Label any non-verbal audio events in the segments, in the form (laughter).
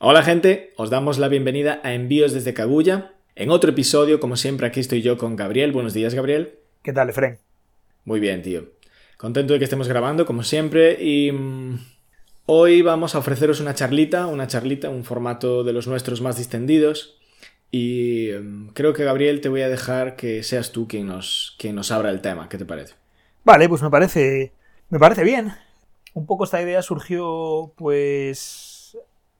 Hola gente, os damos la bienvenida a Envíos desde Cagulla. En otro episodio, como siempre, aquí estoy yo con Gabriel. Buenos días, Gabriel. ¿Qué tal, Efren? Muy bien, tío. Contento de que estemos grabando, como siempre, y mm, hoy vamos a ofreceros una charlita, una charlita, un formato de los nuestros más distendidos. Y mm, creo que, Gabriel, te voy a dejar que seas tú quien nos, quien nos abra el tema. ¿Qué te parece? Vale, pues me parece. Me parece bien. Un poco esta idea surgió, pues.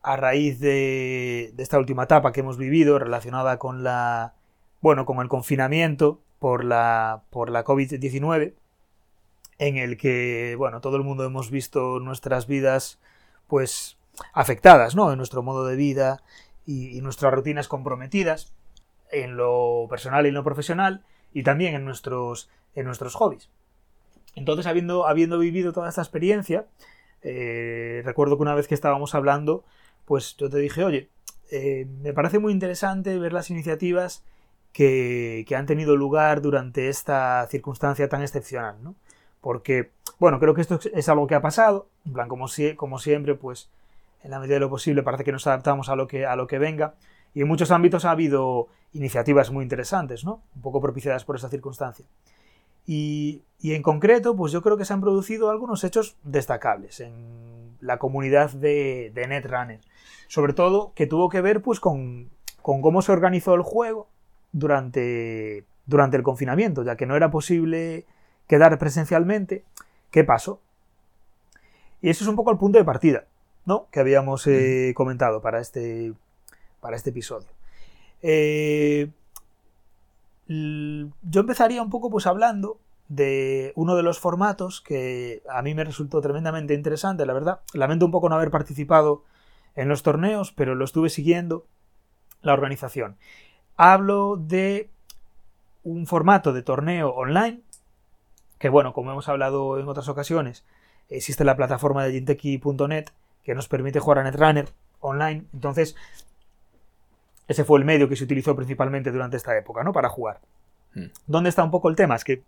A raíz de, de esta última etapa que hemos vivido, relacionada con la. bueno, con el confinamiento por la. por la COVID-19. En el que, bueno, todo el mundo hemos visto nuestras vidas, pues. afectadas, ¿no? En nuestro modo de vida y, nuestras rutinas comprometidas. En lo personal y en lo profesional. Y también en nuestros. en nuestros hobbies. Entonces, habiendo, habiendo vivido toda esta experiencia, eh, recuerdo que una vez que estábamos hablando, pues yo te dije, oye, eh, me parece muy interesante ver las iniciativas que, que, han tenido lugar durante esta circunstancia tan excepcional, ¿no? Porque, bueno, creo que esto es algo que ha pasado, en plan, como, como siempre, pues en la medida de lo posible parece que nos adaptamos a lo que, a lo que venga, y en muchos ámbitos ha habido iniciativas muy interesantes, ¿no? Un poco propiciadas por esa circunstancia. Y, y, en concreto, pues yo creo que se han producido algunos hechos destacables en la comunidad de, de Netrunner. Sobre todo que tuvo que ver pues con, con, cómo se organizó el juego durante, durante el confinamiento, ya que no era posible quedar presencialmente. ¿Qué pasó? Y eso es un poco el punto de partida, ¿no? Que habíamos eh, comentado para este, para este episodio. Eh, yo empezaría un poco pues hablando de uno de los formatos que a mí me resultó tremendamente interesante, la verdad. Lamento un poco no haber participado en los torneos, pero lo estuve siguiendo la organización. Hablo de un formato de torneo online, que bueno, como hemos hablado en otras ocasiones, existe la plataforma de jinteki.net que nos permite jugar a Netrunner online. Entonces, ese fue el medio que se utilizó principalmente durante esta época, ¿no? Para jugar. Mm. ¿Dónde está un poco el tema? Es que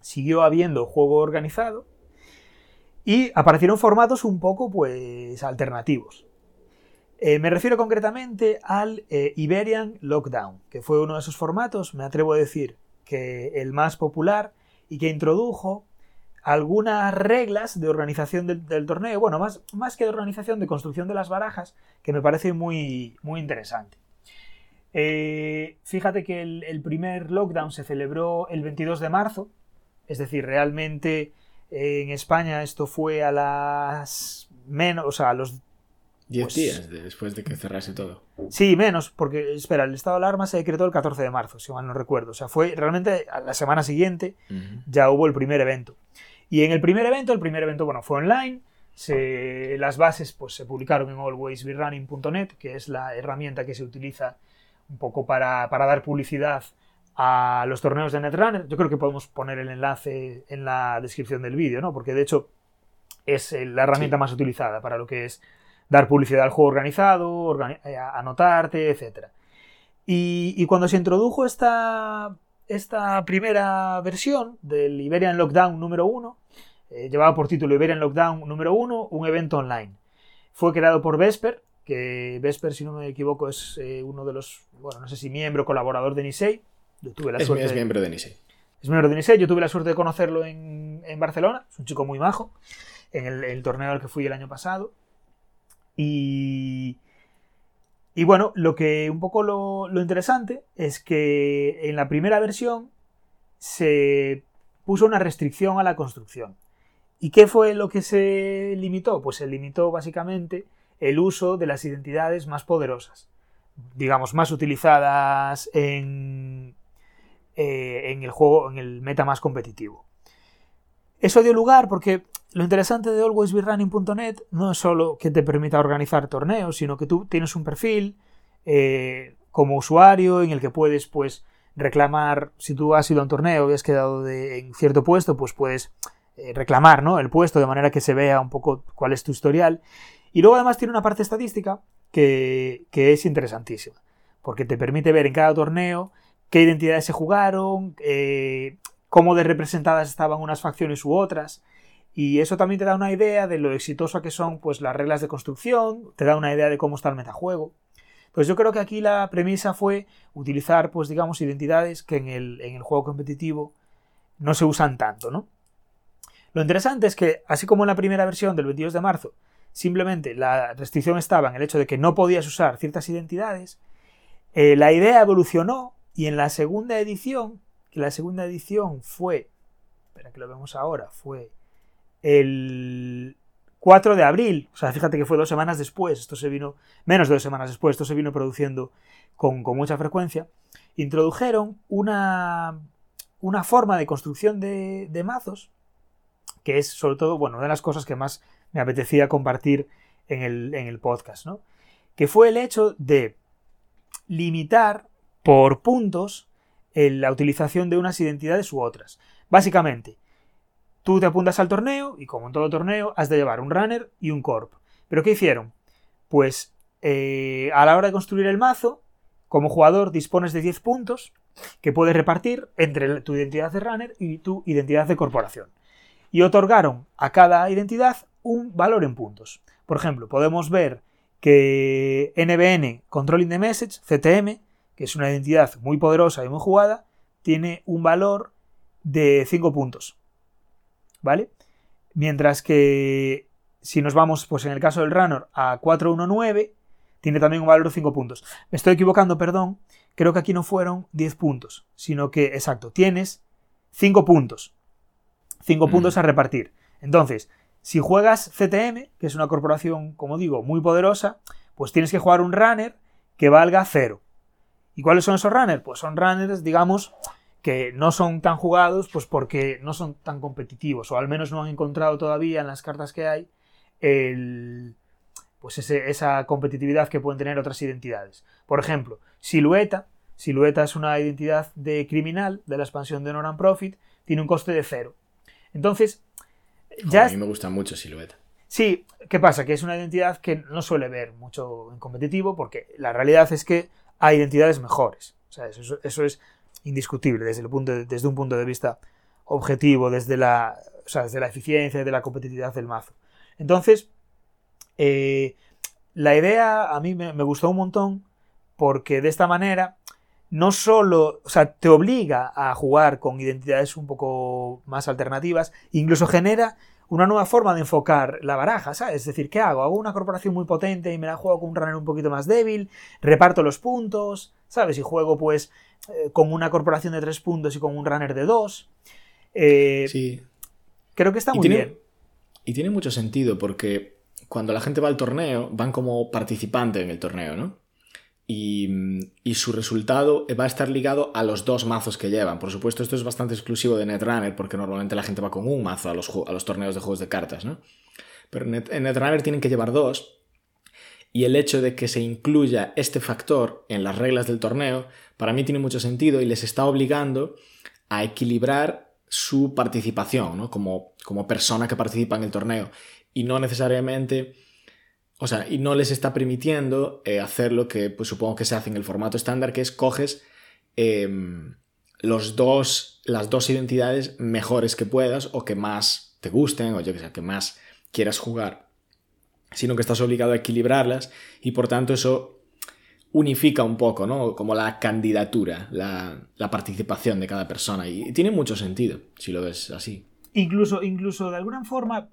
siguió habiendo juego organizado y aparecieron formatos un poco, pues, alternativos. Eh, me refiero concretamente al eh, Iberian Lockdown, que fue uno de esos formatos, me atrevo a decir, que el más popular y que introdujo algunas reglas de organización del, del torneo, bueno, más, más, que de organización, de construcción de las barajas, que me parece muy, muy interesante. Eh, fíjate que el, el, primer lockdown se celebró el 22 de marzo, es decir, realmente eh, en España esto fue a las menos, o sea, a los 10 pues, días después de que cerrase todo. Sí, menos, porque, espera, el estado de alarma se decretó el 14 de marzo, si mal no recuerdo. O sea, fue realmente a la semana siguiente uh -huh. ya hubo el primer evento. Y en el primer evento, el primer evento, bueno, fue online. Se, las bases pues, se publicaron en alwaysberunning.net, que es la herramienta que se utiliza un poco para, para, dar publicidad a los torneos de Netrunner. Yo creo que podemos poner el enlace en la descripción del vídeo, ¿no? Porque de hecho es la herramienta sí. más utilizada para lo que es dar publicidad al juego organizado, organi anotarte, etc. Y, y cuando se introdujo esta, esta primera versión del Iberian Lockdown número 1, eh, llevaba por título Iberian Lockdown número 1, un evento online. Fue creado por Vesper, que Vesper, si no me equivoco, es eh, uno de los, bueno, no sé si miembro colaborador de Nisei. Yo tuve la es, suerte es de, miembro de Nisei. Es miembro de Nisei, yo tuve la suerte de conocerlo en, en Barcelona, es un chico muy majo, en el, el, torneo al que fui el año pasado. Y, y bueno, lo que un poco lo, lo, interesante es que en la primera versión se puso una restricción a la construcción. ¿Y qué fue lo que se limitó? Pues se limitó básicamente el uso de las identidades más poderosas, digamos, más utilizadas en, eh, en el juego, en el meta más competitivo. Eso dio lugar porque lo interesante de alwaysberunning.net no es solo que te permita organizar torneos, sino que tú tienes un perfil eh, como usuario en el que puedes, pues, reclamar, si tú has ido a un torneo y has quedado de, en cierto puesto, pues puedes eh, reclamar ¿no? el puesto de manera que se vea un poco cuál es tu historial. Y luego además tiene una parte estadística que, es interesantísima, porque te permite ver en cada torneo qué identidades se jugaron, eh, cómo de representadas estaban unas facciones u otras, Y eso también te da una idea de lo exitosa que son pues, las reglas de construcción, te da una idea de cómo está el metajuego. Pues yo creo que aquí la premisa fue utilizar, pues digamos, identidades que en el, en el juego competitivo no se usan tanto, ¿no? Lo interesante es que, así como en la primera versión del 22 de marzo, simplemente la restricción estaba en el hecho de que no podías usar ciertas identidades, eh, la idea evolucionó y en la segunda edición, que la segunda edición fue, espera que lo vemos ahora, fue el 4 de abril, o sea, fíjate que fue dos semanas después, esto se vino, menos de dos semanas después, esto se vino produciendo con, mucha frecuencia, introdujeron una, una forma de construcción de, de mazos, que es sobre todo, bueno, una de las cosas que más me apetecía compartir en el, en el podcast, ¿no? Que fue el hecho de limitar por puntos la utilización de unas identidades u otras. Básicamente, tú te apuntas al torneo y como en todo torneo has de llevar un runner y un corp. ¿Pero qué hicieron? Pues eh, a la hora de construir el mazo, como jugador dispones de 10 puntos que puedes repartir entre tu identidad de runner y tu identidad de corporación. Y otorgaron a cada identidad un valor en puntos. Por ejemplo, podemos ver que NBN Controlling the Message, CTM, que es una identidad muy poderosa y muy jugada, tiene un valor de 5 puntos. ¿Vale? Mientras que si nos vamos, pues en el caso del runner, a 419, tiene también un valor de 5 puntos. Me estoy equivocando, perdón. Creo que aquí no fueron 10 puntos, sino que, exacto, tienes 5 puntos. 5 puntos a repartir. Entonces, si juegas CTM, que es una corporación, como digo, muy poderosa, pues tienes que jugar un runner que valga cero. ¿Y cuáles son esos runners? Pues son runners, digamos, que no son tan jugados, pues porque no son tan competitivos, o al menos no han encontrado todavía en las cartas que hay el, pues esa competitividad que pueden tener otras identidades. Por ejemplo, Silueta. Silueta es una identidad de criminal de la expansión de Noran Profit, tiene un coste de cero. Entonces, a mí me gusta mucho Silueta. Sí, ¿qué pasa? Que es una identidad que no suele ver mucho en competitivo porque la realidad es que hay identidades mejores. O sea, eso, es indiscutible desde, el punto desde un punto de vista objetivo, desde la, desde la eficiencia de la competitividad del mazo. Entonces, eh, la idea a mí me, me, gustó un montón porque de esta manera no solo, o sea, te obliga a jugar con identidades un poco más alternativas, incluso genera una nueva forma de enfocar la baraja, ¿sabes? Es decir, ¿qué hago? Hago una corporación muy potente y me la juego con un runner un poquito más débil, reparto los puntos, ¿sabes? Y juego pues eh, con una corporación de tres puntos y con un runner de dos. Eh, sí. Creo que está muy bien. Y tiene mucho sentido porque cuando la gente va al torneo, van como participante en el torneo, ¿no? y, su resultado va a estar ligado a los dos mazos que llevan. Por supuesto, esto es bastante exclusivo de Netrunner, porque normalmente la gente va con un mazo a los, a los torneos de juegos de cartas, ¿no? Pero en Netrunner tienen que llevar dos, y el hecho de que se incluya este factor en las reglas del torneo, para mí tiene mucho sentido y les está obligando a equilibrar su participación, ¿no? Como, como persona que participa en el torneo, y no necesariamente o sea, y no les está permitiendo eh, hacer lo que pues, supongo que se hace en el formato estándar, que es coges em, los dos, las dos identidades mejores que puedas o que más te gusten o yo que sé, que más quieras jugar, sino que estás obligado a equilibrarlas y por tanto eso unifica un poco, ¿no? Como la candidatura, la, participación de cada persona y, tiene mucho sentido si lo ves así. Incluso, incluso de alguna forma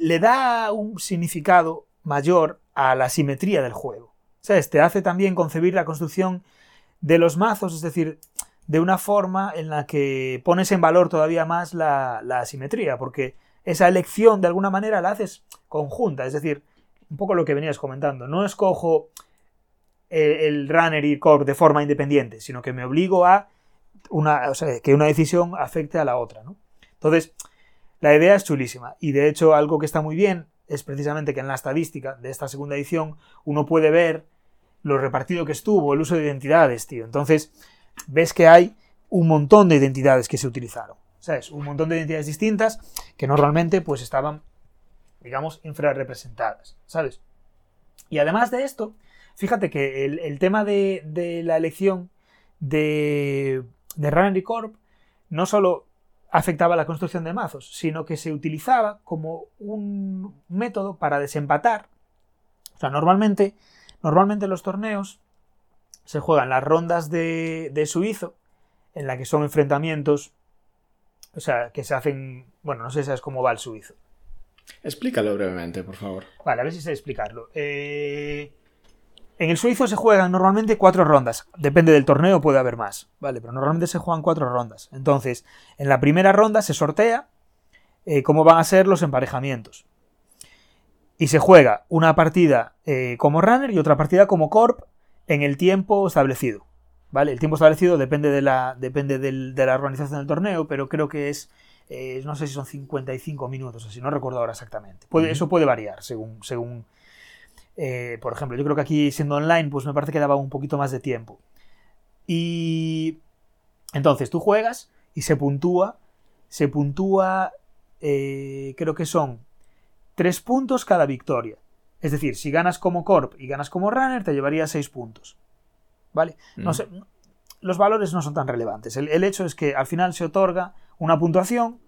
le da un significado mayor a la simetría del juego. ¿Sabes? Te hace también concebir la construcción de los mazos, es decir, de una forma en la que pones en valor todavía más la, la simetría, porque esa elección de alguna manera la haces conjunta, es decir, un poco lo que venías comentando, no escojo el, runner y core de forma independiente, sino que me obligo a una, o sea, que una decisión afecte a la otra, ¿no? Entonces, la idea es chulísima y de hecho algo que está muy bien es precisamente que en la estadística de esta segunda edición uno puede ver lo repartido que estuvo, el uso de identidades, tío. Entonces, ves que hay un montón de identidades que se utilizaron. ¿Sabes? Un montón de identidades distintas que normalmente pues estaban, digamos, infrarrepresentadas. ¿Sabes? Y además de esto, fíjate que el, tema de, la elección de, de Corp no solo afectaba la construcción de mazos, sino que se utilizaba como un método para desempatar. O sea, normalmente, normalmente los torneos se juegan las rondas de, de suizo, en la que son enfrentamientos, o sea, que se hacen, bueno, no sé si sabes cómo va el suizo. Explícalo brevemente, por favor. Vale, a ver si sé explicarlo. Eh, en el suizo se juegan normalmente cuatro rondas. Depende del torneo, puede haber más. Vale, pero normalmente se juegan cuatro rondas. Entonces, en la primera ronda se sortea eh, cómo van a ser los emparejamientos. Y se juega una partida eh, como runner y otra partida como corp en el tiempo establecido. ¿Vale? El tiempo establecido depende de la, depende del- de la organización del torneo, pero creo que es, eh, no sé si son 55 minutos, así no recuerdo ahora exactamente. Puede-. Eso puede variar según, según eh, por ejemplo, yo creo que aquí siendo online, pues me parece que daba un poquito más de tiempo. Y entonces tú juegas y se puntúa, se puntúa, eh, creo que son tres puntos cada victoria. Es decir, si ganas como Corp y ganas como Runner, te llevaría seis puntos. ¿Vale? No Mm. sé, los valores no son tan relevantes. El, el hecho es que al final se otorga una puntuación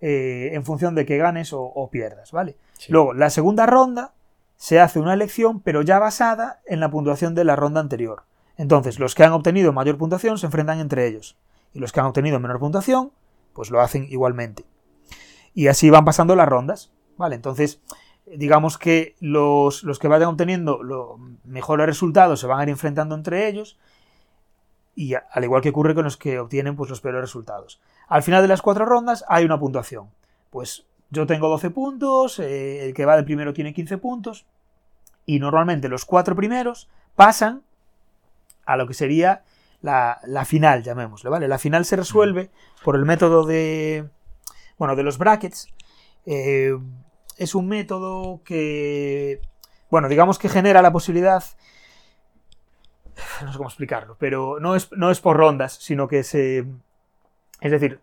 eh, en función de que ganes o, o pierdas, ¿vale? Sí. Luego, la segunda ronda se hace una elección, pero ya basada en la puntuación de la ronda anterior. Entonces, los que han obtenido mayor puntuación se enfrentan entre ellos. Y los que han obtenido menor puntuación, pues lo hacen igualmente. Y así van pasando las rondas. ¿Vale? Entonces, digamos que los, los que vayan obteniendo los mejores resultados se van a ir enfrentando entre ellos. Y a- al igual que ocurre con los que obtienen pues, los peores resultados. Al final de las cuatro rondas hay una puntuación. Pues yo tengo 12 puntos, eh, el que va de primero tiene 15 puntos. Y normalmente los cuatro primeros pasan a lo que sería la, la final, llamémosle, ¿vale? La final se resuelve por el método de. Bueno, de los brackets. Eh, es un método que. Bueno, digamos que genera la posibilidad. No sé cómo explicarlo, pero no es, no es por rondas, sino que se. Es decir,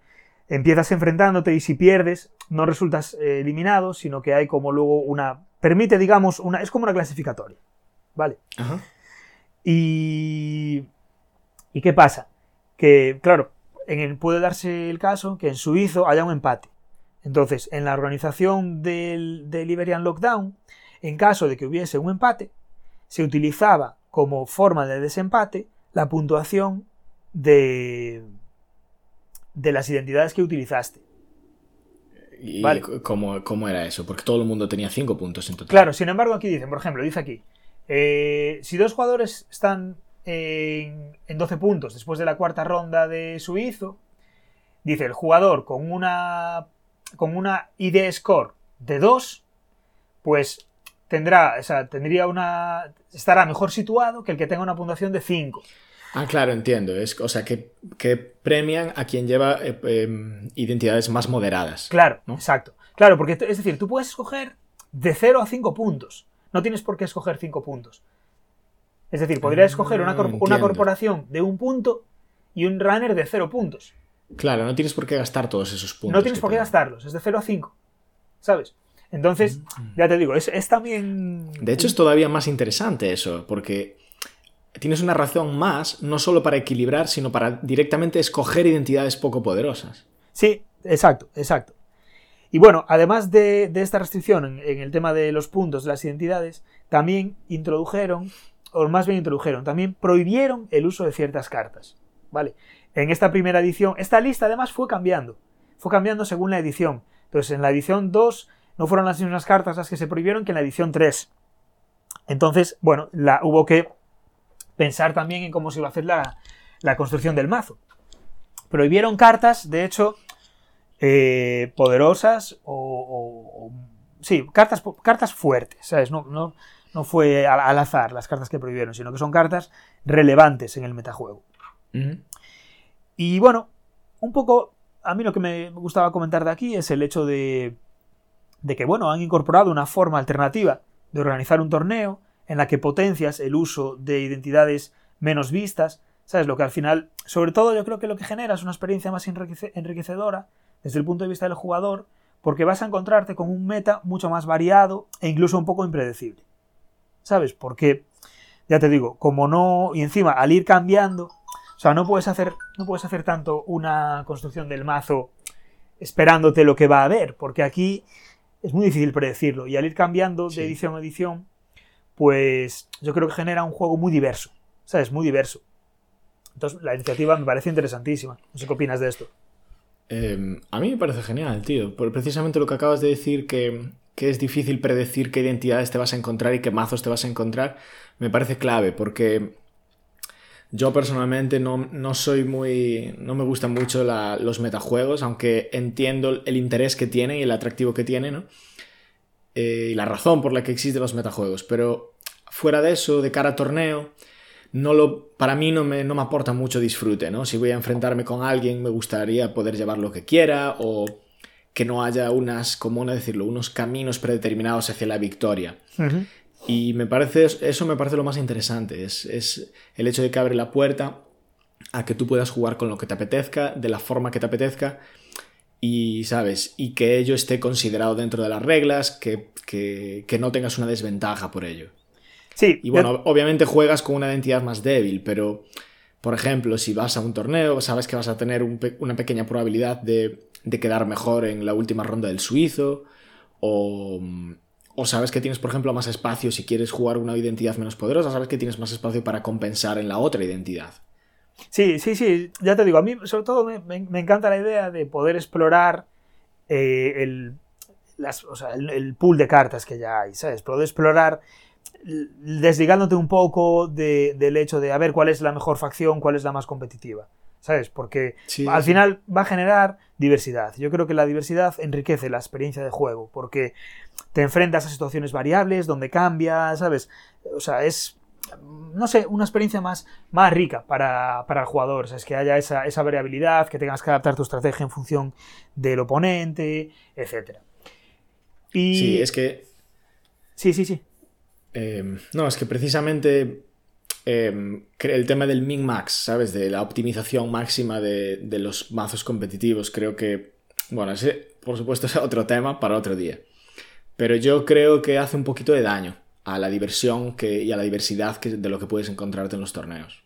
empiezas enfrentándote y si pierdes, no resultas eh, eliminado, sino que hay como luego una. Permite, digamos, una. Es como una clasificatoria. ¿Vale? Ajá. Y. ¿Y qué pasa? Que, claro, en el- puede darse el caso que en suizo haya un empate. Entonces, en la organización del, del Iberian Lockdown, en caso de que hubiese un empate, se utilizaba como forma de desempate la puntuación de, de las identidades que utilizaste. ¿Y Vale. cómo, cómo era eso? Porque todo el mundo tenía cinco puntos en total. Claro, sin embargo, aquí dicen, por ejemplo, dice aquí, eh, si dos jugadores están en, en 12 puntos después de la cuarta ronda de suizo, dice el jugador con una, con una ID score de 2, pues tendrá, o sea, tendría una, estará mejor situado que el que tenga una puntuación de 5. Ah, claro, entiendo. Es, o sea, que, que premian a quien lleva eh, em, identidades más moderadas. Claro, ¿no? exacto. Claro, porque es decir, tú puedes escoger de 0 a 5 puntos. No tienes por qué escoger 5 puntos. Es decir, podrías Ah, escoger una, cor- una entiendo. corporación de un punto y un runner de 0 puntos. Claro, no tienes por qué gastar todos esos puntos. no tienes por qué gastarlos, es de 0 a 5. ¿Sabes? Entonces, ya te digo, es, es también. Mm. De hecho, es todavía más interesante eso, porque tienes una razón más, no solo para equilibrar, sino para directamente escoger identidades poco poderosas. Sí, exacto, exacto. Y bueno, además de, de esta restricción en, en el tema de los puntos de las identidades, también introdujeron, o más bien introdujeron, también prohibieron el uso de ciertas cartas. ¿Vale? En esta primera edición, esta lista además fue cambiando. Fue cambiando según la edición. Entonces, en la edición 2 no fueron las mismas cartas las que se prohibieron que en la edición 3. Entonces, bueno, la, hubo que pensar también en cómo se iba a hacer la, construcción del mazo. Prohibieron cartas, de hecho, eh, poderosas o, sí, cartas, cartas fuertes, ¿sabes? No, no, no fue al, azar las cartas que prohibieron, sino que son cartas relevantes en el metajuego. Ujú. Y bueno, un poco, a mí lo que me gustaba comentar de aquí es el hecho de, de que, bueno, han incorporado una forma alternativa de organizar un torneo en la que potencias el uso de identidades menos vistas, ¿sabes? Lo que al final, sobre todo yo creo que lo que genera es una experiencia más enriquece- enriquecedora desde el punto de vista del jugador, porque vas a encontrarte con un meta mucho más variado e incluso un poco impredecible. ¿Sabes? Porque, ya te digo, como no, y encima al ir cambiando, sea, no puedes hacer, no puedes hacer tanto una construcción del mazo esperándote lo que va a haber, porque aquí es muy difícil predecirlo y al ir cambiando de Sí. edición a edición, pues yo creo que genera un juego muy diverso, ¿sabes? Muy diverso. Entonces la iniciativa me parece interesantísima. No sé qué opinas de esto. Eh, a mí me parece genial, tío. Por precisamente lo que acabas de decir, que, que es difícil predecir qué identidades te vas a encontrar y qué mazos te vas a encontrar, me parece clave, porque yo personalmente no, no soy muy. No me gustan mucho la- los metajuegos, aunque entiendo el interés que tienen y el atractivo que tienen, ¿no? Eh, y la razón por la que existen los metajuegos. Pero fuera de eso, de cara a torneo, no lo, para mí no me, no me aporta mucho disfrute, ¿no? Si voy a enfrentarme con alguien, me gustaría poder llevar lo que quiera o que no haya unas, ¿cómo no decirlo? Unos caminos predeterminados hacia la victoria. Y me parece, eso me parece lo más interesante, es, es el hecho de que abre la puerta a que tú puedas jugar con lo que te apetezca, de la forma que te apetezca, y, ¿sabes? Y que ello esté considerado dentro de las reglas, que, que, que no tengas una desventaja por ello. Sí, Y bueno, obviamente juegas con una identidad más débil, pero, por ejemplo, si vas a un torneo, sabes que vas a tener un pe- una pequeña probabilidad de, de quedar mejor en la última ronda del suizo, o, o sabes que tienes, por ejemplo, más espacio si quieres jugar una identidad menos poderosa, sabes que tienes más espacio para compensar en la otra identidad. Sí, sí, sí, ya te digo, a mí sobre todo me, me- encanta la idea de poder explorar eh, el, las- o sea, el, el pool de cartas que ya hay, ¿sabes? Poder explorar desligándote un poco de- del hecho de a ver cuál es la mejor facción, cuál es la más competitiva, ¿sabes? Porque Sí, al sí. final va a generar diversidad. Yo creo que la diversidad enriquece la experiencia de juego, porque te enfrentas a situaciones variables, donde cambia, ¿sabes? O sea, es, no sé, una experiencia más, más rica para, para el jugador. O sea, es que haya esa, esa variabilidad, que tengas que adaptar tu estrategia en función del oponente, etc. Y... Sí, es que Sí, sí, sí. Eh, no, es que precisamente eh, cre- el tema del min-max, ¿sabes? De la optimización máxima de, de los mazos competitivos, creo que, bueno, ese por supuesto (laughs) es otro tema para otro día. Pero yo creo que hace un poquito de daño a la diversión que, y a la diversidad de lo que puedes encontrarte en los torneos.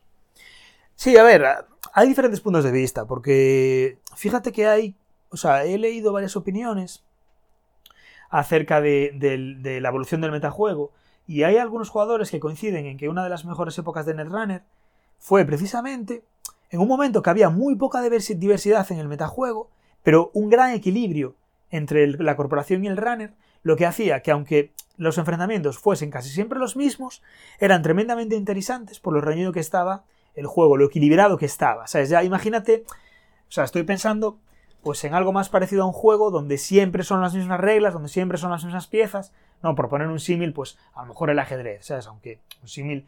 Sí, a ver, hay diferentes puntos de vista, porque fíjate que hay, o sea, he leído varias opiniones acerca de, del- de la evolución del metajuego, y hay algunos jugadores que coinciden en que una de las mejores épocas de Netrunner fue precisamente en un momento que había muy poca diversi- diversidad en el metajuego, pero un gran equilibrio entre la corporación y el runner, lo que hacía que aunque los enfrentamientos fuesen casi siempre los mismos, eran tremendamente interesantes por lo reñido que estaba el juego, lo equilibrado que estaba. ¿Sabes? Ya imagínate, o sea, estoy pensando pues en algo más parecido a un juego donde siempre son las mismas reglas, donde siempre son las mismas piezas. No, por poner un símil, pues a lo mejor el ajedrez, ¿sabes? Aunque un símil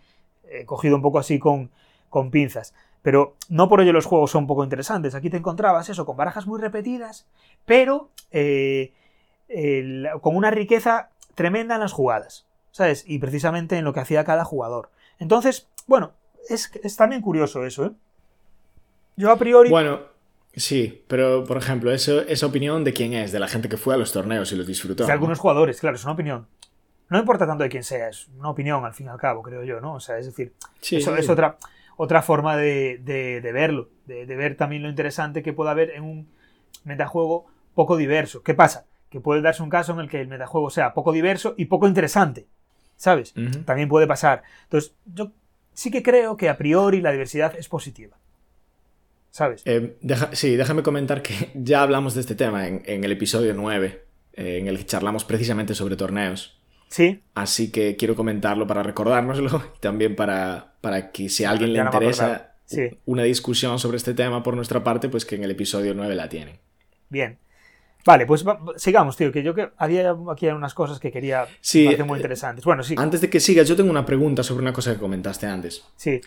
eh, cogido un poco así con, con pinzas. Pero no por ello los juegos son poco interesantes. Aquí te encontrabas eso, con barajas muy repetidas, pero eh, el- con una riqueza tremenda en las jugadas, ¿sabes? Y precisamente en lo que hacía cada jugador. Entonces, bueno, es, es también curioso eso, ¿eh? Yo a priori... Bueno, sí, pero por ejemplo, eso, esa opinión de quién es, de la gente que fue a los torneos y los disfrutó. de ¿no? algunos jugadores, claro, es una opinión. No importa tanto de quién sea, es una opinión al fin y al cabo, creo yo, ¿no? O sea, es decir, Sí, eso sí. es otra, otra forma de, de- de verlo, de, de ver también lo interesante que puede haber en un metajuego poco diverso. ¿Qué pasa? Que puede darse un caso en el que el metajuego sea poco diverso y poco interesante, ¿sabes? También puede pasar. Entonces, yo sí que creo que a priori la diversidad es positiva. ¿Sabes? Eh, deja- sí, déjame comentar que (laughs) ya hablamos de este tema en, en el episodio 9, eh, en el que charlamos precisamente sobre torneos. Sí, Así que quiero comentarlo para recordárnoslo (laughs) y también para, para que si a alguien le interesa. Sí. una discusión sobre este tema por nuestra parte, pues que en el episodio 9 la tienen. bien. Vale, pues sigamos, tío, que yo que había aquí unas cosas que quería Sí, muy eh, interesantes. Bueno, sí, Antes de que sigas, yo tengo una pregunta sobre una cosa que comentaste antes. sí.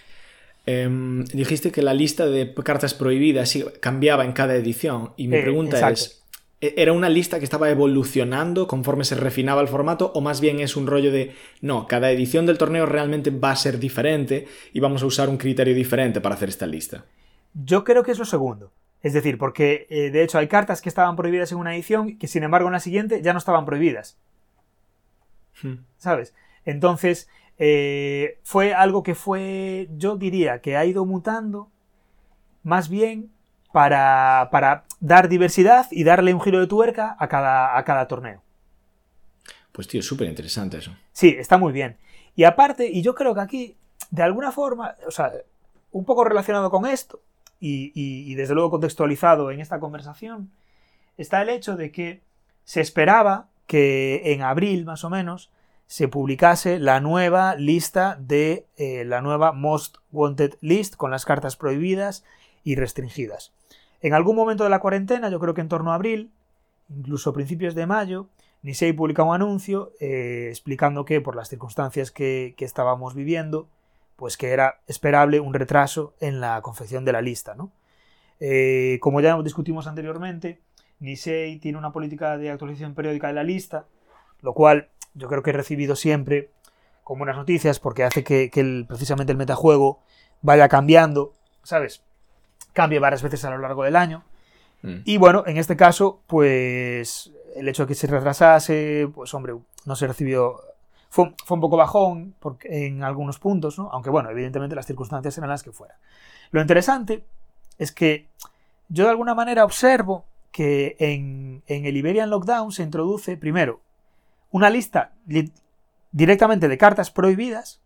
Em, dijiste que la lista de cartas prohibidas cambiaba en cada edición y mi Eh, pregunta exacto. es, ¿e- ¿era una lista que estaba evolucionando conforme se refinaba el formato o más bien es un rollo de, no, cada edición del torneo realmente va a ser diferente y vamos a usar un criterio diferente para hacer esta lista? Yo creo que es lo segundo. Es decir, porque eh, de hecho hay cartas que estaban prohibidas en una edición que sin embargo en la siguiente ya no estaban prohibidas. Hmm. ¿Sabes? Entonces, eh, fue algo que fue, yo diría, que ha ido mutando más bien para, para dar diversidad y darle un giro de tuerca a cada, a cada torneo. Pues tío, súper interesante eso. Sí, está muy bien. Y aparte, y yo creo que aquí, de alguna forma, o sea, un poco relacionado con esto, y, desde luego contextualizado en esta conversación, está el hecho de que se esperaba que en abril, más o menos, se publicase la nueva lista de eh, la nueva Most Wanted List con las cartas prohibidas y restringidas. En algún momento de la cuarentena, yo creo que en torno a abril, incluso principios de mayo, Nisei publica un anuncio eh, explicando que por las circunstancias que, estábamos viviendo, pues que era esperable un retraso en la confección de la lista. ¿no? Eh, como ya discutimos anteriormente, Nisei tiene una política de actualización periódica de la lista, lo cual yo creo que he recibido siempre con buenas noticias porque hace que, precisamente el metajuego vaya cambiando, ¿sabes? Cambie varias veces a lo largo del año. Mm. Y bueno, en este caso, pues el hecho de que se retrasase, pues hombre, no se recibió. Fue, un poco bajón porque, en algunos puntos, ¿no? Aunque bueno, evidentemente las circunstancias eran las que fueran. Lo interesante es que yo de alguna manera observo que en, en el Iberian Lockdown se introduce primero una lista directamente de cartas prohibidas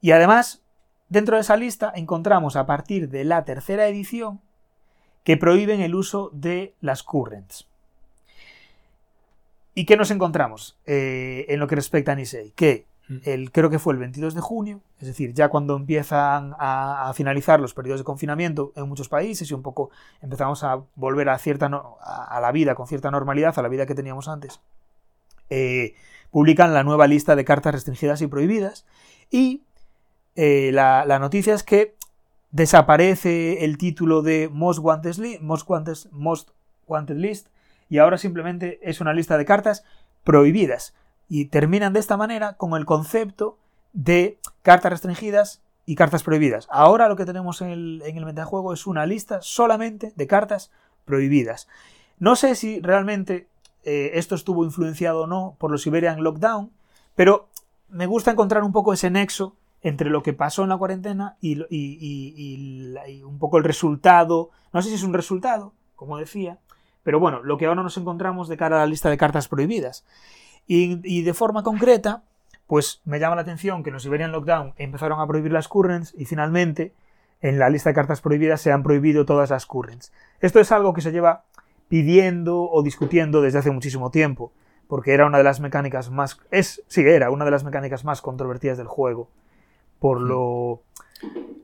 y además dentro de esa lista encontramos a partir de la tercera edición que prohíben el uso de las currents. ¿Y qué nos encontramos eh, en lo que respecta a Nisei? Que mm. el, creo que fue el 22 de junio, es decir, ya cuando empiezan a, finalizar los periodos de confinamiento en muchos países y un poco empezamos a volver a, cierta a, la vida con cierta normalidad, a la vida que teníamos antes, eh, publican la nueva lista de cartas restringidas y prohibidas y eh, la, noticia es que desaparece el título de Most Wanted, Most Most Wanted List y ahora simplemente es una lista de cartas prohibidas. Y terminan de esta manera con el concepto de cartas restringidas y cartas prohibidas. Ahora lo que tenemos en el, en el metajuego es una lista solamente de cartas prohibidas. No sé si realmente eh, esto estuvo influenciado o no por los Siberian Lockdown, pero me gusta encontrar un poco ese nexo entre lo que pasó en la cuarentena y, y, un poco el resultado, no sé si es un resultado, como decía, pero bueno, lo que ahora nos encontramos de cara a la lista de cartas prohibidas. Y, de forma concreta, pues me llama la atención que en los Siberian Lockdown empezaron a prohibir las currents y finalmente en la lista de cartas prohibidas se han prohibido todas las currents. Esto es algo que se lleva pidiendo o discutiendo desde hace muchísimo tiempo, porque era una de las mecánicas más es sí era una de las mecánicas más controvertidas del juego por lo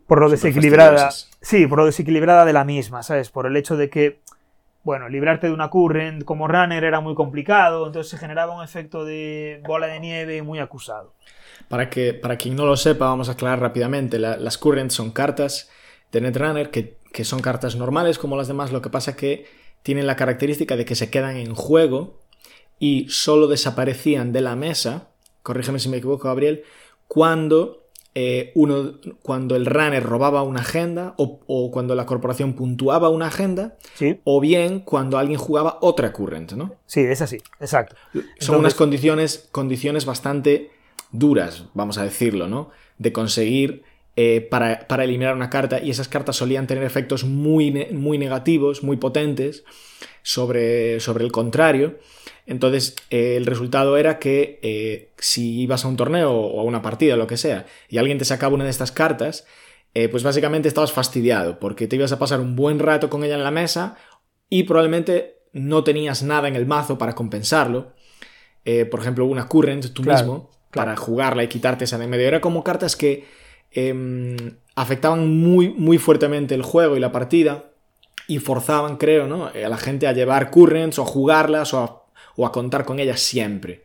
por lo desequilibrada sí por lo desequilibrada de la misma sabes por el hecho de que bueno, librarte de una current como runner era muy complicado, entonces se generaba un efecto de bola de nieve muy acusado. Para, que, para quien no lo sepa, vamos a aclarar rápidamente. las currents son cartas de Netrunner que, que son cartas normales como las demás, lo que pasa que tienen la característica de que se quedan en juego y solo desaparecían de la mesa, corrígeme si me equivoco, Gabriel, cuando eh, uno, cuando el runner robaba una agenda o, cuando la corporación puntuaba una agenda o bien cuando alguien jugaba otra current, ¿no? Sí, es así, exacto. Son unas condiciones, condiciones bastante duras, vamos a decirlo, ¿no? De conseguir eh, para, eliminar una carta y esas cartas solían tener efectos muy, muy negativos, muy potentes sobre, sobre el contrario. Entonces, eh, el resultado era que eh, si ibas a un torneo o a una partida o lo que sea, y alguien te sacaba una de estas cartas, eh, pues básicamente estabas fastidiado, porque te ibas a pasar un buen rato con ella en la mesa y probablemente no tenías nada en el mazo para compensarlo. por ejemplo, una current tú mismo, para jugarla y quitarte esa de medio. Era como cartas que em, afectaban muy, muy fuertemente el juego y la partida y forzaban, creo, ¿no? a la gente a llevar currents o a jugarlas o a o a contar con ellas siempre.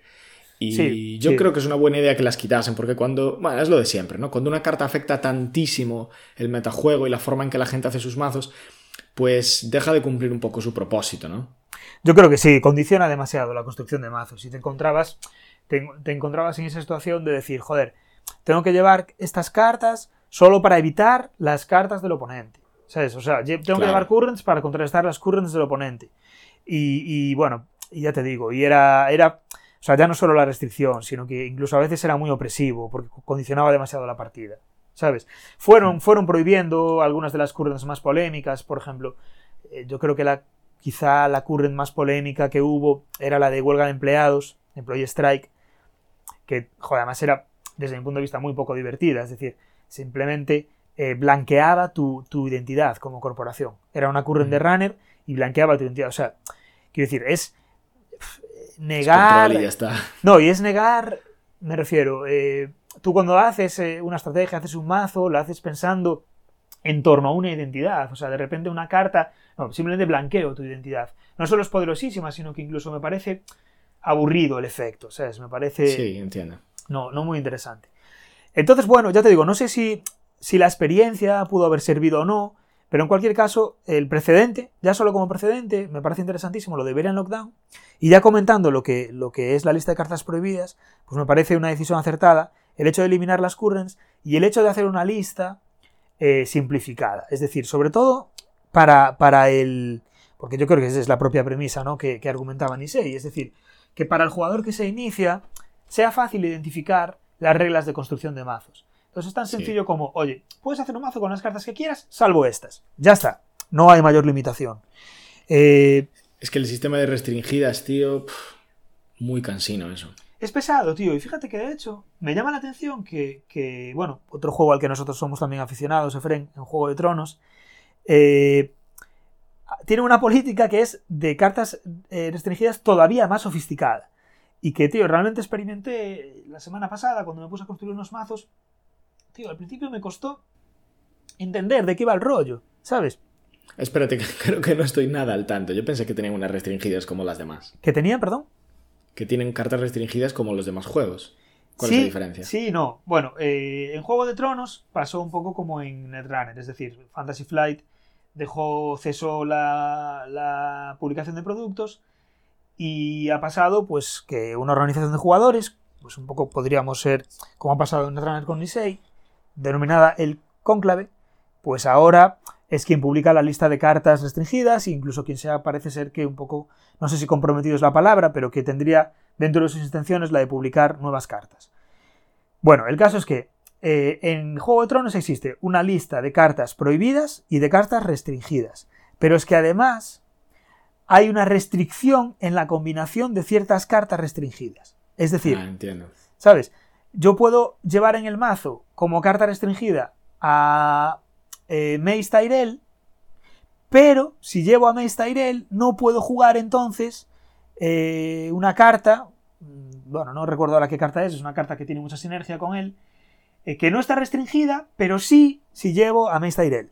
Y yo creo que es una buena idea que las quitasen, porque cuando, bueno, es lo de siempre, ¿no? Cuando una carta afecta tantísimo el metajuego y la forma en que la gente hace sus mazos, pues deja de cumplir un poco su propósito, ¿no? Yo creo que sí, condiciona demasiado la construcción de mazos. Si te encontrabas, te, encontrabas en esa situación de decir, joder, tengo que llevar estas cartas solo para evitar las cartas del oponente. ¿Sabes? O sea, tengo que llevar currents para contrarrestar las currents del oponente. Y, y bueno, y ya te digo, y era, era, o sea, ya no solo la restricción, sino que incluso a veces era muy opresivo, porque condicionaba demasiado la partida, ¿sabes? Fueron, mm. fueron prohibiendo algunas de las currents más polémicas, por ejemplo, eh, yo creo que la, quizá la current más polémica que hubo era la de huelga de empleados, Employee Strike, que, joder, además era, desde mi punto de vista, muy poco divertida. Es decir, simplemente eh, blanqueaba tu, tu, identidad como corporación. Era una current de runner y blanqueaba tu identidad. O sea, quiero decir, es negar. y ya está. (laughs) No, y es negar, me refiero. Eh, tú cuando haces eh, una estrategia, haces un mazo, lo haces pensando en torno a una identidad. O sea, de repente una carta. No, simplemente blanqueo tu identidad. No solo es poderosísima, sino que incluso me parece aburrido el efecto. ¿Sabes? Me parece. Sí, entiendo. No, no muy interesante. Entonces, bueno, ya te digo, no sé si, si la experiencia pudo haber servido o no. Pero en cualquier caso, el precedente, ya solo como precedente, me parece interesantísimo lo de en Lockdown. Y ya comentando lo que, lo que es la lista de cartas prohibidas, pues me parece una decisión acertada el hecho de eliminar las currents y el hecho de hacer una lista eh, simplificada. Es decir, sobre todo para, para el... Porque yo creo que esa es la propia premisa ¿no? que, que argumentaba Nisei. Es decir, que para el jugador que se inicia sea fácil identificar las reglas de construcción de mazos. Entonces es tan sencillo como, oye, puedes hacer un mazo con las cartas que quieras, salvo estas. Ya está. No hay mayor limitación. Eh, es que el sistema de restringidas, tío, muy cansino eso. Es pesado, tío. Y fíjate que de hecho me llama la atención que, bueno, otro juego al que nosotros somos también aficionados, Efren, en Juego de Tronos, eh, tiene una política que es de cartas eh, restringidas todavía más sofisticada. Y que, tío, realmente experimenté la semana pasada cuando me puse a construir unos mazos tío, al principio me costó entender de qué iba el rollo, ¿sabes? Espérate, (laughs) creo que no estoy nada al tanto. Yo pensé que tenían unas restringidas como las demás. ¿Que tenían, perdón? Que tienen cartas restringidas como los demás juegos. ¿Cuál es la diferencia? Sí, no. Bueno, eh, en Juego de Tronos pasó un poco como en Netrunner, es decir, Fantasy Flight dejó cesó la, la publicación de productos y ha pasado pues que una organización de jugadores, pues un poco podríamos ser como ha pasado en Netrunner con Nisei, denominada el cónclave, pues ahora es quien publica la lista de cartas restringidas e incluso quien sea parece ser que un poco, no sé si comprometido es la palabra, pero que tendría dentro de sus intenciones la de publicar nuevas cartas. Bueno, el caso es que eh, en Juego de Tronos existe una lista de cartas prohibidas y de cartas restringidas, pero es que además hay una restricción en la combinación de ciertas cartas restringidas. Es decir, ah, ¿sabes? Yo puedo llevar en el mazo como carta restringida a eh, Tyrell, pero si llevo a Mace Tyrell no puedo jugar entonces eh, una carta, mm, bueno, no recuerdo ahora qué carta es, es una carta que tiene mucha sinergia con él, eh, que no está restringida, pero sí si llevo a Mace Tyrell.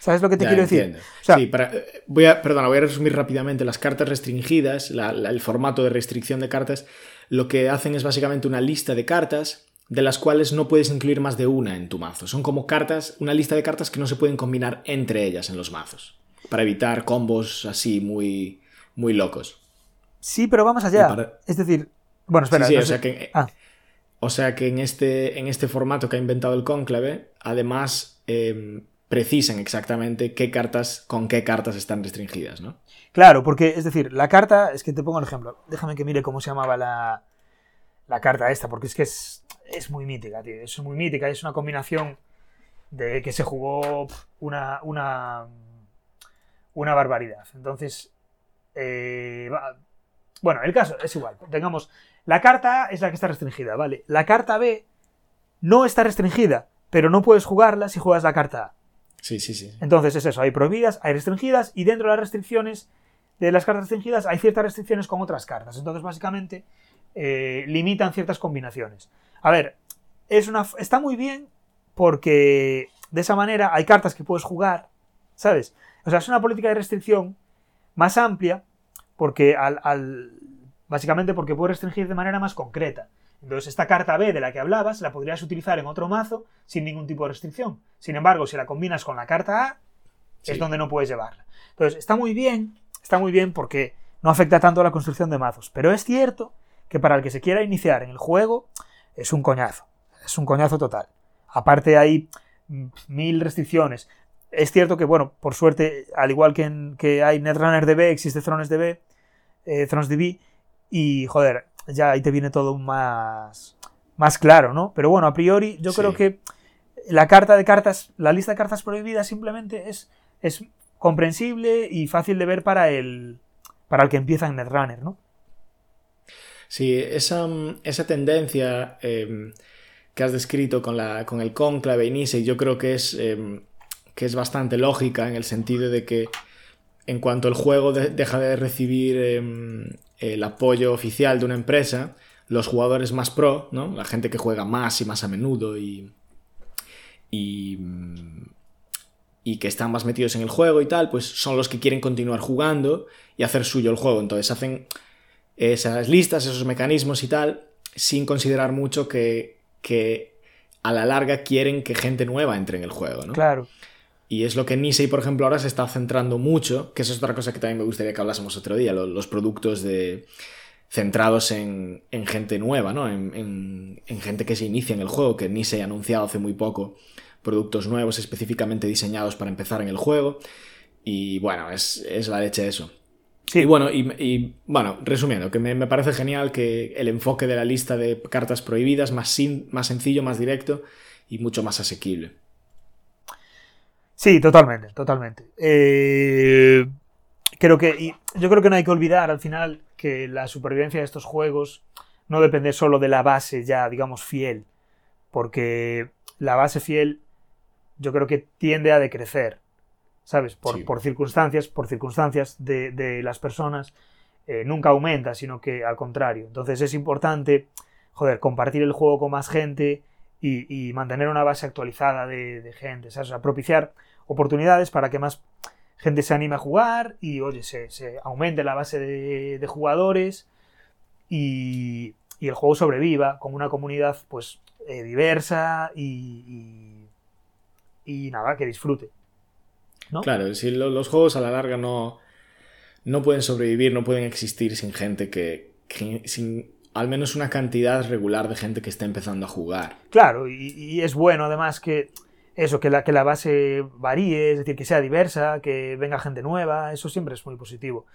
¿Sabes lo que te quiero decir? sí, para, eh, voy a, perdona, voy a resumir rápidamente. Las cartas restringidas, el formato de restricción de cartas, lo que hacen es básicamente una lista de cartas de las cuales no puedes incluir más de una en tu mazo. Son como cartas, una lista de cartas que no se pueden combinar entre ellas en los mazos, para evitar combos así muy, muy locos. Sí, pero vamos allá. Es decir, bueno, espera. o, sea que, ah. o sea que en este, en este formato que ha inventado el cónclave, además em, precisan exactamente qué cartas, con qué cartas están restringidas, ¿no? Claro, porque, es decir, la carta, es que te pongo el ejemplo, déjame que mire cómo se llamaba la, la carta esta, porque es que es, es muy mítica, tío, es muy mítica, es una combinación de que se jugó una, una, una barbaridad. Entonces, eh, bueno, el caso es igual, tengamos, la carta A es la que está restringida, ¿vale? La carta B no está restringida, pero no puedes jugarla si juegas la carta A. Sí, sí, sí. Entonces es eso, hay prohibidas, hay restringidas y dentro de las restricciones de las cartas restringidas hay ciertas restricciones con otras cartas. Entonces básicamente eh, limitan ciertas combinaciones. A ver, es una, está muy bien porque de esa manera hay cartas que puedes jugar, ¿sabes? O sea, es una política de restricción más amplia porque al, al básicamente porque puedes restringir de manera más concreta. Entonces, esta carta B de la que hablabas la podrías utilizar en otro mazo sin ningún tipo de restricción. Sin embargo, si la combinas con la carta A, es donde no puedes llevarla. Entonces, está muy bien, está muy bien porque no afecta tanto a la construcción de mazos. Pero es cierto que para el que se quiera iniciar en el juego, es un coñazo. Es un coñazo total. Aparte hay mil restricciones. Es cierto que, bueno, por suerte, al igual que, en, que hay Netrunner DB, existe Thrones DB, eh, Thrones DB, y joder, ya ahí te viene todo más, más claro, ¿no? Pero bueno, a priori yo creo que la carta de cartas, la lista de cartas prohibidas simplemente es, es comprensible y fácil de ver para el, para el que empieza en Netrunner, ¿no? Sí, esa, esa tendencia em, que has descrito con, la, con el conclave y yo creo que es, em, que es bastante lógica en el sentido de que en cuanto el juego deja de recibir em, el apoyo oficial de una empresa, los jugadores más pro, ¿no? la gente que juega más y más a menudo y, y, y que están más metidos en el juego y tal, pues son los que quieren continuar jugando y hacer suyo el juego. Entonces hacen esas listas, esos mecanismos y tal, sin considerar mucho que, que a la larga quieren que gente nueva entre en el juego, ¿no? Claro. Y es lo que Nisei, por ejemplo, ahora se está centrando mucho, que esa es otra cosa que también me gustaría que hablásemos otro día, los, productos de centrados en, en gente nueva, ¿no? En, en, gente que se inicia en el juego, que Nisei ha anunciado hace muy poco productos nuevos específicamente diseñados para empezar en el juego. Y bueno, es, es la leche eso. Y bueno, y, bueno, resumiendo, que me, parece genial que el enfoque de la lista de cartas prohibidas más, más sencillo, más directo y mucho más asequible. Sí, totalmente, totalmente. Eh, creo que, yo creo que no hay que olvidar al final que la supervivencia de estos juegos no depende solo de la base ya, digamos, fiel, porque la base fiel yo creo que tiende a decrecer. ¿sabes? Por, por circunstancias, por circunstancias de, las personas, eh, nunca aumenta, sino que al contrario. Entonces es importante, joder, compartir el juego con más gente y, mantener una base actualizada de, gente. O sea, propiciar oportunidades para que más gente se anime a jugar y, oye, se, aumente la base de, jugadores y, el juego sobreviva con una comunidad, pues, eh, diversa y, y nada, que disfrute. Claro, si los juegos a la larga no, no pueden sobrevivir, no pueden existir sin gente que, sin al menos una cantidad regular de gente que esté empezando a jugar. Claro, y, es bueno además que eso, que la, que la base varíe, es decir, que sea diversa, que venga gente nueva, eso siempre es muy positivo.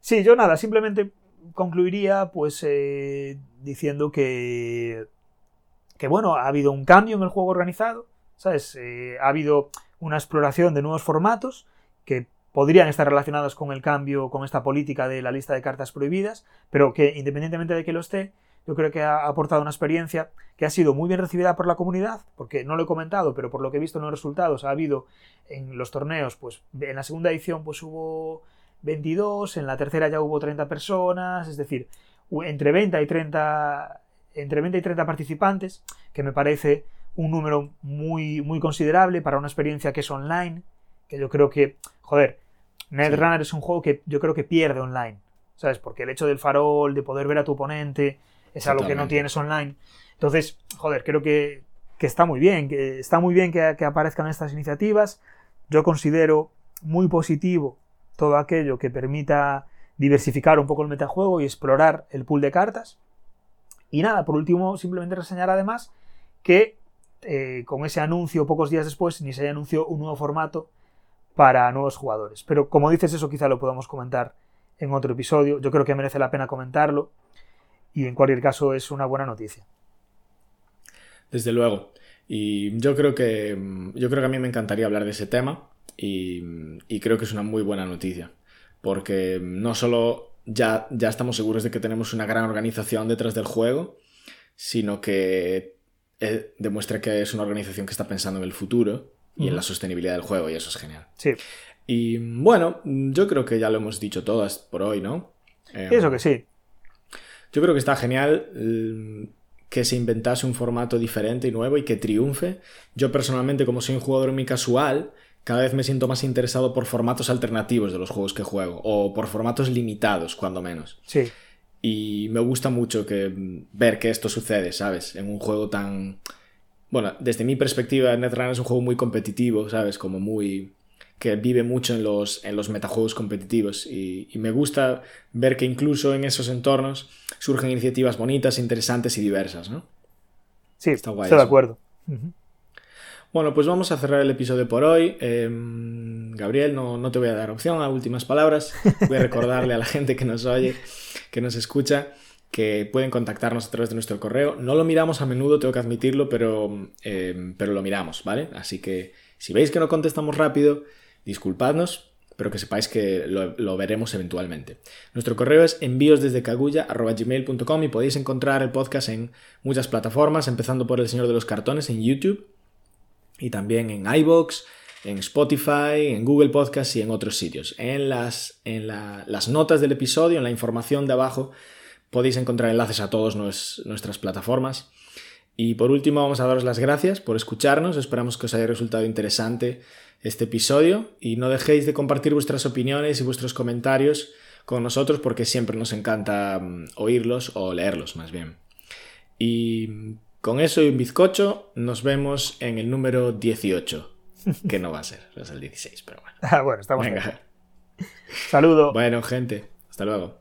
Sí, yo nada, simplemente concluiría pues eh, diciendo que, que bueno, ha habido un cambio en el juego organizado, ¿sabes? Eh, ha habido una exploración de nuevos formatos que podrían estar relacionados con el cambio, con esta política de la lista de cartas prohibidas, pero que independientemente de que lo esté, yo creo que ha aportado una experiencia que ha sido muy bien recibida por la comunidad, porque no lo he comentado, pero por lo que he visto en los resultados ha habido en los torneos, pues en la segunda edición pues hubo 22, en la tercera ya hubo 30 personas, es decir, entre 20 y 30 entre 20 y 30 participantes, que me parece un número muy, muy considerable para una experiencia que es online, que yo creo que, joder, Netrunner es un juego que yo creo que pierde online, ¿sabes? Porque el hecho del farol, de poder ver a tu oponente, es algo que no tienes online. Entonces, joder, creo que, que está muy bien, que está muy bien que, que aparezcan estas iniciativas. Yo considero muy positivo todo aquello que permita diversificar un poco el metajuego y explorar el pool de cartas. Y nada, por último, simplemente reseñar además que eh, con ese anuncio pocos días después ni se anunció un nuevo formato para nuevos jugadores. Pero como dices, eso quizá lo podamos comentar en otro episodio. Yo creo que merece la pena comentarlo y en cualquier caso es una buena noticia. Desde luego. Y yo creo que yo creo que a mí me encantaría hablar de ese tema y, creo que es una muy buena noticia. Porque no solo ya, ya estamos seguros de que tenemos una gran organización detrás del juego, sino que eh, demuestra que es una organización que está pensando en el futuro y en la sostenibilidad del juego, y eso es genial. Sí. Y bueno, yo creo que ya lo hemos dicho todas por hoy, ¿no? eso que sí. Yo creo que está genial mm, que se inventase un formato diferente y nuevo y que triunfe. Yo personalmente, como soy un jugador muy casual, cada vez me siento más interesado por formatos alternativos de los juegos que juego, o por formatos limitados, cuando menos. Sí. Y me gusta mucho que, ver que esto sucede, ¿sabes? En un juego tan... Bueno, desde mi perspectiva, Netrunner es un juego muy competitivo, ¿sabes? Como muy... que vive mucho en los, en los metajuegos competitivos y, me gusta ver que incluso en esos entornos surgen iniciativas bonitas, interesantes y diversas, ¿no? Sí, Está guay estoy de acuerdo. Bueno, pues vamos a cerrar el episodio por hoy. Em, Gabriel, no, no, te voy a dar opción a últimas palabras. Voy a recordarle a la (laughs) gente que nos oye, que nos escucha, que pueden contactarnos a través de nuestro correo. No lo miramos a menudo, tengo que admitirlo, pero, em, pero lo miramos, ¿vale? Así que si veis que no contestamos rápido, Disculpadnos, pero que sepáis que lo, veremos eventualmente. Nuestro correo es envíos desde cagulla.gmail.com y podéis encontrar el podcast en muchas plataformas, empezando por El Señor de los Cartones en YouTube y también en iBox, en Spotify, en Google Podcast y en otros sitios. En las, en las notas del episodio, en la información de abajo, podéis encontrar enlaces a todas nuestras plataformas. Y por último, vamos a daros las gracias por escucharnos. Esperamos que os haya resultado interesante este episodio y no dejéis de compartir vuestras opiniones y vuestros comentarios con nosotros porque siempre nos encanta mm, oírlos o leerlos más bien. Y con eso y un bizcocho nos vemos en el número 18, que no va a ser, es el 16, pero bueno. (laughs) Ah, bueno, estamos Venga. Saludo. Bueno, gente, hasta luego.